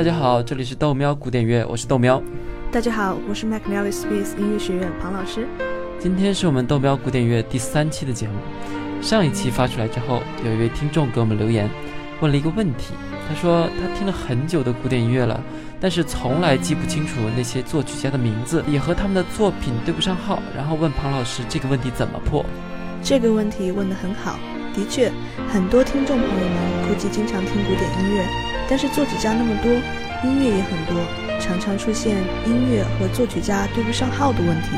大家好，这里是豆喵古典乐，我是豆喵。大家好，我是 McNally Space 音乐学院庞老师。今天是我们豆喵古典乐第三期的节目。上一期发出来之后，有一位听众给我们留言，问了一个问题。他说他听了很久的古典音乐了，但是从来记不清楚那些作曲家的名字，也和他们的作品对不上号。然后问庞老师这个问题怎么破？这个问题问得很好。的确，很多听众朋友们估计经常听古典音乐，但是作曲家那么多，音乐也很多，常常出现音乐和作曲家对不上号的问题。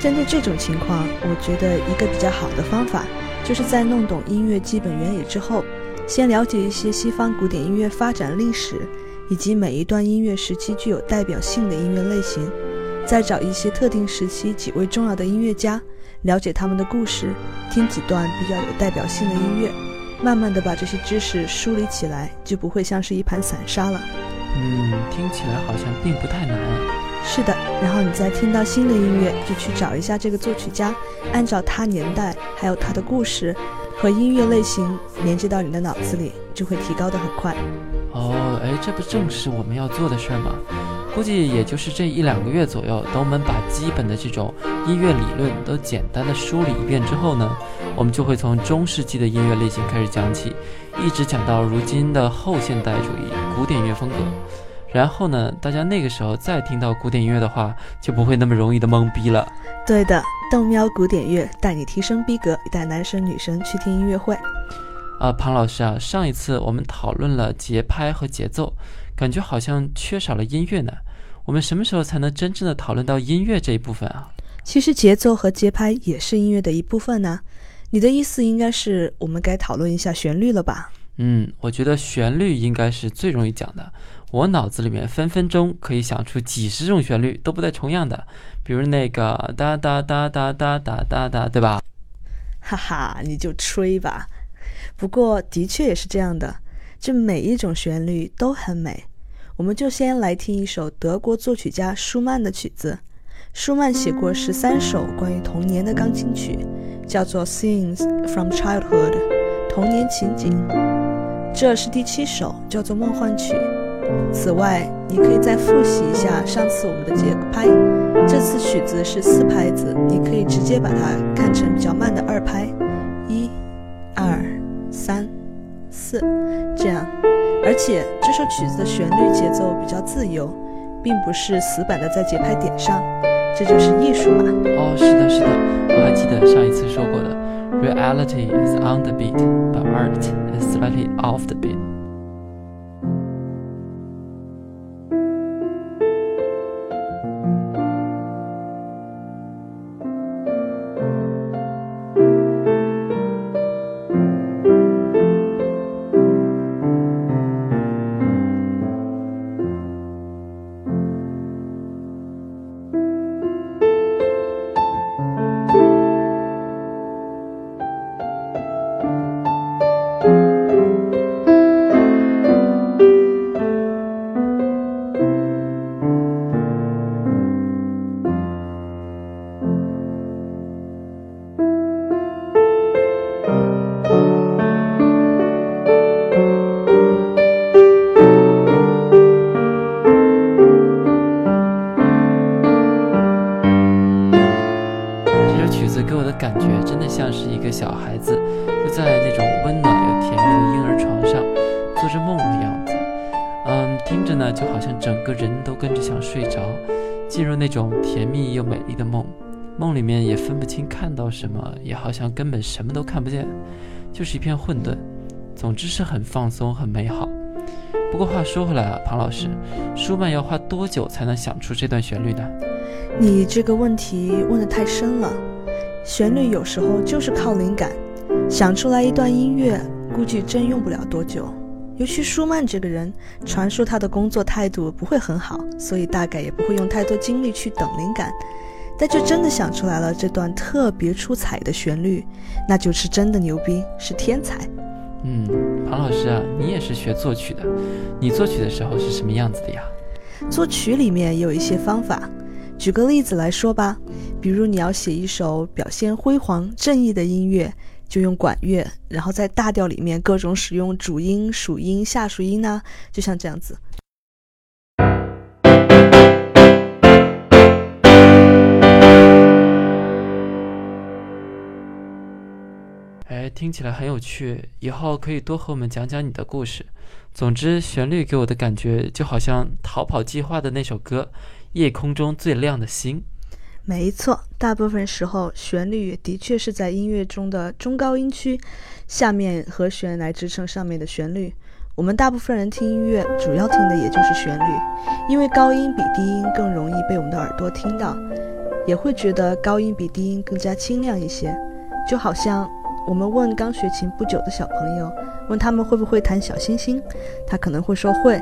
针对这种情况，我觉得一个比较好的方法，就是在弄懂音乐基本原理之后，先了解一些西方古典音乐发展历史，以及每一段音乐时期具有代表性的音乐类型，再找一些特定时期几位重要的音乐家。了解他们的故事，听几段比较有代表性的音乐，慢慢的把这些知识梳理起来，就不会像是一盘散沙了。嗯，听起来好像并不太难。是的，然后你再听到新的音乐，就去找一下这个作曲家，按照他年代还有他的故事和音乐类型连接到你的脑子里，就会提高的很快。哦，哎，这不正是我们要做的事儿吗？估计也就是这一两个月左右，等我们把基本的这种音乐理论都简单的梳理一遍之后呢，我们就会从中世纪的音乐类型开始讲起，一直讲到如今的后现代主义古典乐风格。然后呢，大家那个时候再听到古典音乐的话，就不会那么容易的懵逼了。对的，豆喵古典乐带你提升逼格，带男生女生去听音乐会。啊，庞老师啊，上一次我们讨论了节拍和节奏。感觉好像缺少了音乐呢。我们什么时候才能真正的讨论到音乐这一部分啊？其实节奏和节拍也是音乐的一部分呢。你的意思应该是我们该讨论一下旋律了吧？嗯，我觉得旋律应该是最容易讲的。我脑子里面分分钟可以想出几十种旋律都不带重样的，比如那个哒哒哒哒哒哒哒哒，对吧？哈哈，你就吹吧。不过的确也是这样的，这每一种旋律都很美。我们就先来听一首德国作曲家舒曼的曲子。舒曼写过十三首关于童年的钢琴曲，叫做《Scenes from Childhood》童年情景。这是第七首，叫做《梦幻曲》。此外，你可以再复习一下上次我们的节拍。这次曲子是四拍子，你可以直接把它看成比较慢的二拍，一、二、三、四，这样。而且这首曲子的旋律节奏比较自由，并不是死板的在节拍点上，这就是艺术嘛。哦，是的，是的，我还记得上一次说过的，Reality is on the beat, but art is slightly off the beat. 什么，也好像根本什么都看不见，就是一片混沌。总之是很放松，很美好。不过话说回来啊，庞老师，舒曼要花多久才能想出这段旋律呢？你这个问题问得太深了。旋律有时候就是靠灵感，想出来一段音乐，估计真用不了多久。尤其舒曼这个人，传说他的工作态度不会很好，所以大概也不会用太多精力去等灵感。但就真的想出来了这段特别出彩的旋律，那就是真的牛逼，是天才。嗯，庞老师啊，你也是学作曲的，你作曲的时候是什么样子的呀？作曲里面有一些方法。举个例子来说吧，比如你要写一首表现辉煌、正义的音乐，就用管乐，然后在大调里面各种使用主音、属音、下属音呢，就像这样子。听起来很有趣，以后可以多和我们讲讲你的故事。总之，旋律给我的感觉就好像《逃跑计划》的那首歌《夜空中最亮的星》。没错，大部分时候旋律的确是在音乐中的中高音区，下面和弦来支撑上面的旋律。我们大部分人听音乐，主要听的也就是旋律，因为高音比低音更容易被我们的耳朵听到，也会觉得高音比低音更加清亮一些。就好像我们问刚学琴不久的小朋友。问他们会不会弹小星星，他可能会说会，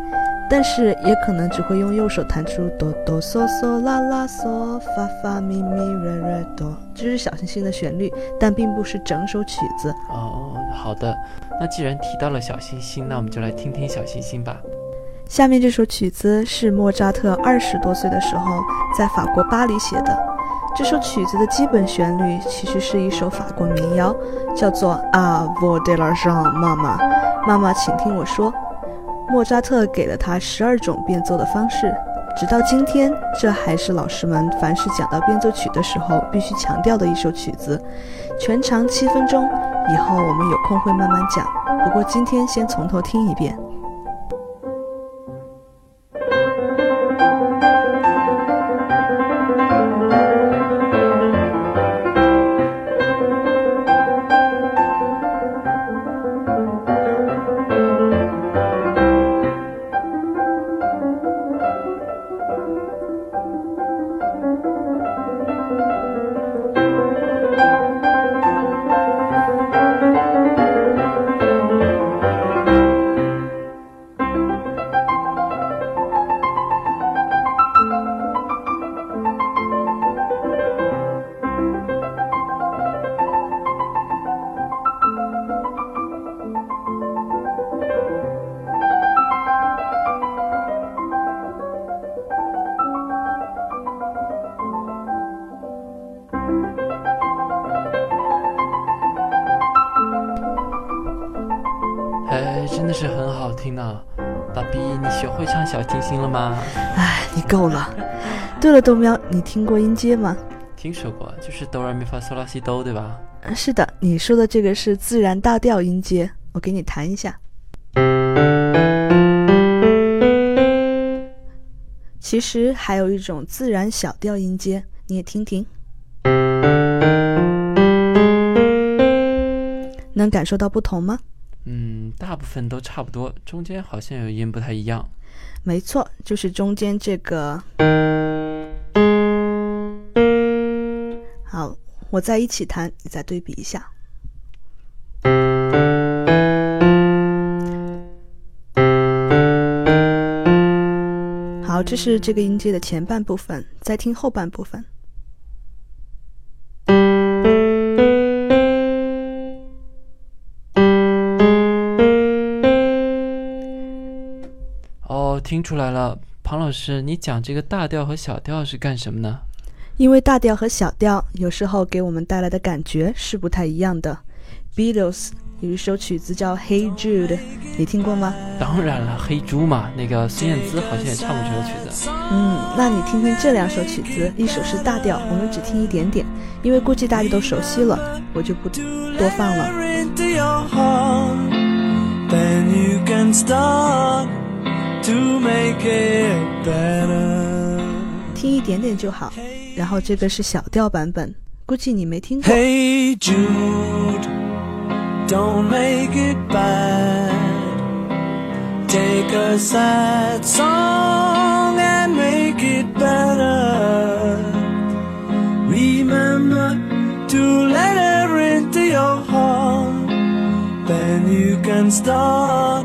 但是也可能只会用右手弹出哆哆嗦嗦啦啦嗦发发咪咪瑞瑞哆，这是小星星的旋律，但并不是整首曲子。哦，好的，那既然提到了小星星，那我们就来听听小星星吧。下面这首曲子是莫扎特二十多岁的时候在法国巴黎写的。这首曲子的基本旋律其实是一首法国民谣，叫做《啊，Vo de la Jean》，妈妈，妈妈，请听我说。莫扎特给了他十二种变奏的方式，直到今天，这还是老师们凡是讲到变奏曲的时候必须强调的一首曲子。全长七分钟，以后我们有空会慢慢讲。不过今天先从头听一遍。听呢，爸比，你学会唱小清新了吗？哎，你够了。对了，豆喵，你听过音阶吗？听说过，就是哆来咪发嗦拉西哆，对吧？嗯，是的，你说的这个是自然大调音阶，我给你弹一下。其实还有一种自然小调音阶，你也听听，能感受到不同吗？嗯，大部分都差不多，中间好像有音不太一样。没错，就是中间这个。好，我再一起弹，你再对比一下。好，这是这个音阶的前半部分，再听后半部分。听出来了，庞老师，你讲这个大调和小调是干什么呢？因为大调和小调有时候给我们带来的感觉是不太一样的。Beatles 有一首曲子叫《Hey Jude》，你听过吗？当然了，黑猪嘛，那个孙燕姿好像也唱过这首曲子。嗯，那你听听这两首曲子，一首是大调，我们只听一点点，因为估计大家都熟悉了，我就不多放了。To make it better，听一点点就好。然后这个是小调版本，估计你没听过。Hey Jude, don't make it bad. Take a sad song and make it better. Remember to let her into your heart. Then you can start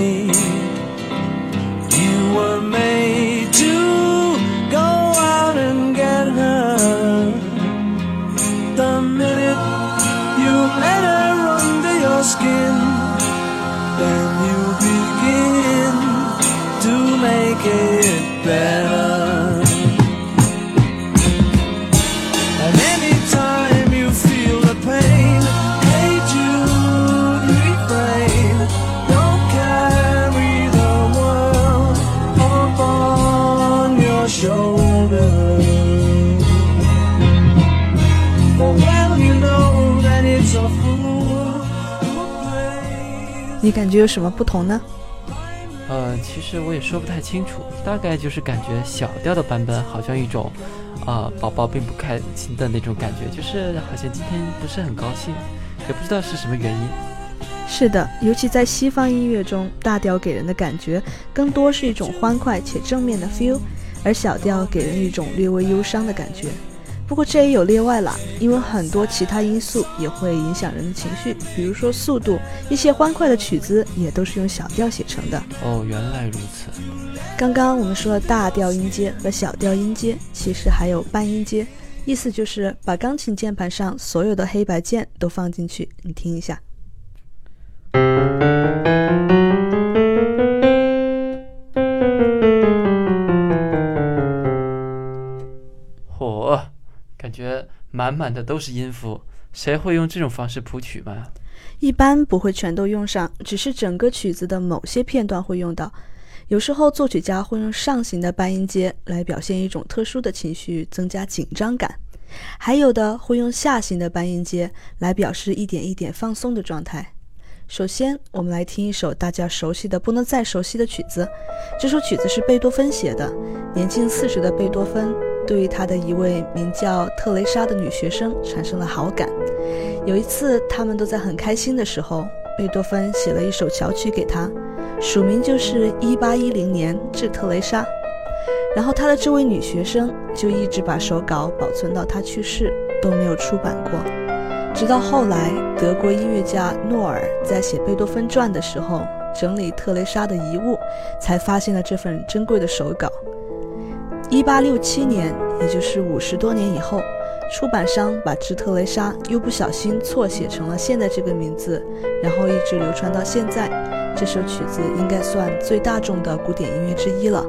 你感觉有什么不同呢？呃，其实我也说不太清楚，大概就是感觉小调的版本好像一种，啊，宝宝并不开心的那种感觉，就是好像今天不是很高兴，也不知道是什么原因。是的，尤其在西方音乐中，大调给人的感觉更多是一种欢快且正面的 feel，而小调给人一种略微忧伤的感觉。不过这也有例外了，因为很多其他因素也会影响人的情绪，比如说速度，一些欢快的曲子也都是用小调写成的。哦，原来如此。刚刚我们说了大调音阶和小调音阶，其实还有半音阶，意思就是把钢琴键盘上所有的黑白键都放进去。你听一下。感觉满满的都是音符，谁会用这种方式谱曲吗？一般不会全都用上，只是整个曲子的某些片段会用到。有时候作曲家会用上行的半音阶来表现一种特殊的情绪，增加紧张感；还有的会用下行的半音阶来表示一点一点放松的状态。首先，我们来听一首大家熟悉的不能再熟悉的曲子。这首曲子是贝多芬写的，年近四十的贝多芬。对于他的一位名叫特蕾莎的女学生产生了好感。有一次，他们都在很开心的时候，贝多芬写了一首小曲给她，署名就是一八一零年致特蕾莎。然后他的这位女学生就一直把手稿保存到他去世都没有出版过。直到后来，德国音乐家诺尔在写贝多芬传的时候，整理特蕾莎的遗物，才发现了这份珍贵的手稿。一八六七年，也就是五十多年以后，出版商把智特雷莎又不小心错写成了现在这个名字，然后一直流传到现在。这首曲子应该算最大众的古典音乐之一了。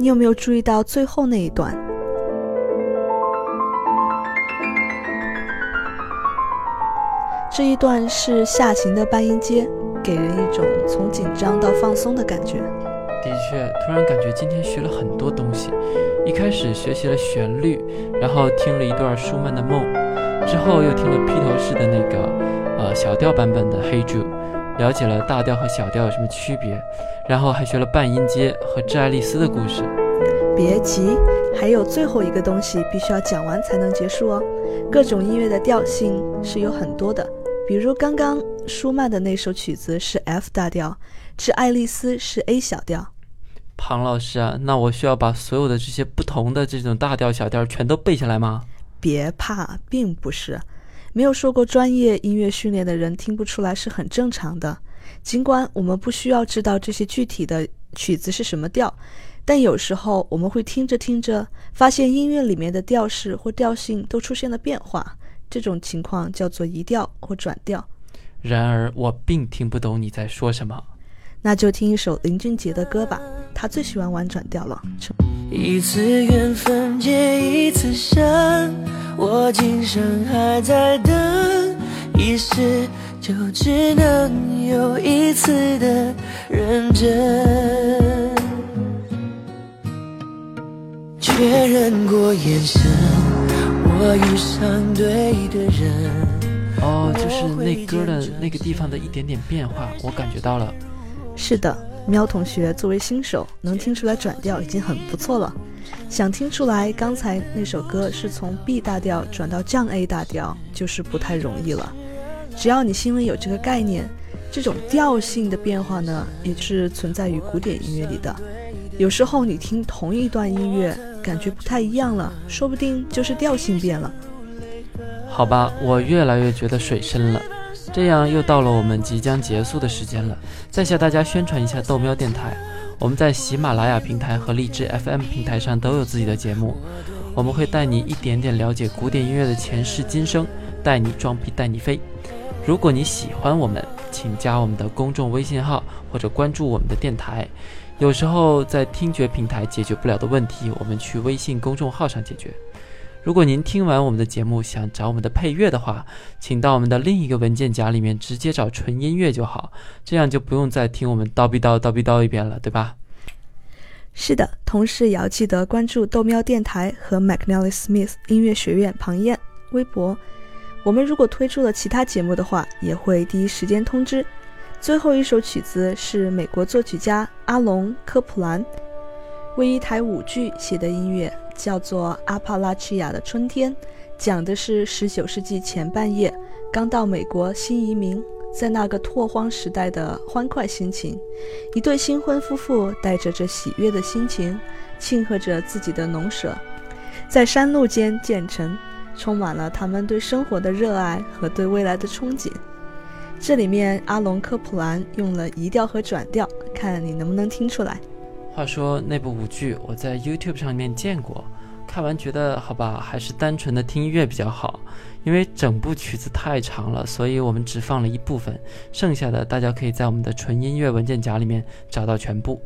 你有没有注意到最后那一段？这一段是下行的半音阶，给人一种从紧张到放松的感觉。的确，突然感觉今天学了很多东西。一开始学习了旋律，然后听了一段舒曼的《梦》，之后又听了披头士的那个呃小调版本的《Hey Jude》。了解了大调和小调有什么区别，然后还学了半音阶和致爱丽丝的故事。别急，还有最后一个东西必须要讲完才能结束哦。各种音乐的调性是有很多的，比如刚刚舒曼的那首曲子是 F 大调，致爱丽丝是 A 小调。庞老师啊，那我需要把所有的这些不同的这种大调小调全都背下来吗？别怕，并不是。没有受过专业音乐训练的人听不出来是很正常的。尽管我们不需要知道这些具体的曲子是什么调，但有时候我们会听着听着，发现音乐里面的调式或调性都出现了变化。这种情况叫做移调或转调。然而我并听不懂你在说什么。那就听一首林俊杰的歌吧，他最喜欢玩转调了。一次缘分结一次伤，我今生还在等，一世就只能有一次的认真。确认过眼神，我遇上对的人。哦，就是那歌的那个地方的一点点变化，我感觉到了。是的，喵同学作为新手，能听出来转调已经很不错了。想听出来刚才那首歌是从 B 大调转到降 A 大调，就是不太容易了。只要你心里有这个概念，这种调性的变化呢，也是存在于古典音乐里的。有时候你听同一段音乐，感觉不太一样了，说不定就是调性变了。好吧，我越来越觉得水深了。这样又到了我们即将结束的时间了。再向大家宣传一下豆喵电台，我们在喜马拉雅平台和荔枝 FM 平台上都有自己的节目。我们会带你一点点了解古典音乐的前世今生，带你装逼带你飞。如果你喜欢我们，请加我们的公众微信号或者关注我们的电台。有时候在听觉平台解决不了的问题，我们去微信公众号上解决。如果您听完我们的节目想找我们的配乐的话，请到我们的另一个文件夹里面直接找纯音乐就好，这样就不用再听我们叨逼叨叨逼叨一遍了，对吧？是的，同时也要记得关注豆喵电台和 McNally Smith 音乐学院庞燕微博。我们如果推出了其他节目的话，也会第一时间通知。最后一首曲子是美国作曲家阿隆科普兰为一台舞剧写的音乐。叫做《阿帕拉契亚的春天》，讲的是19世纪前半叶刚到美国新移民在那个拓荒时代的欢快心情。一对新婚夫妇带着这喜悦的心情，庆贺着自己的农舍，在山路间建成，充满了他们对生活的热爱和对未来的憧憬。这里面阿隆科普兰用了移调和转调，看你能不能听出来。话说那部舞剧我在 YouTube 上面见过，看完觉得好吧，还是单纯的听音乐比较好，因为整部曲子太长了，所以我们只放了一部分，剩下的大家可以在我们的纯音乐文件夹里面找到全部。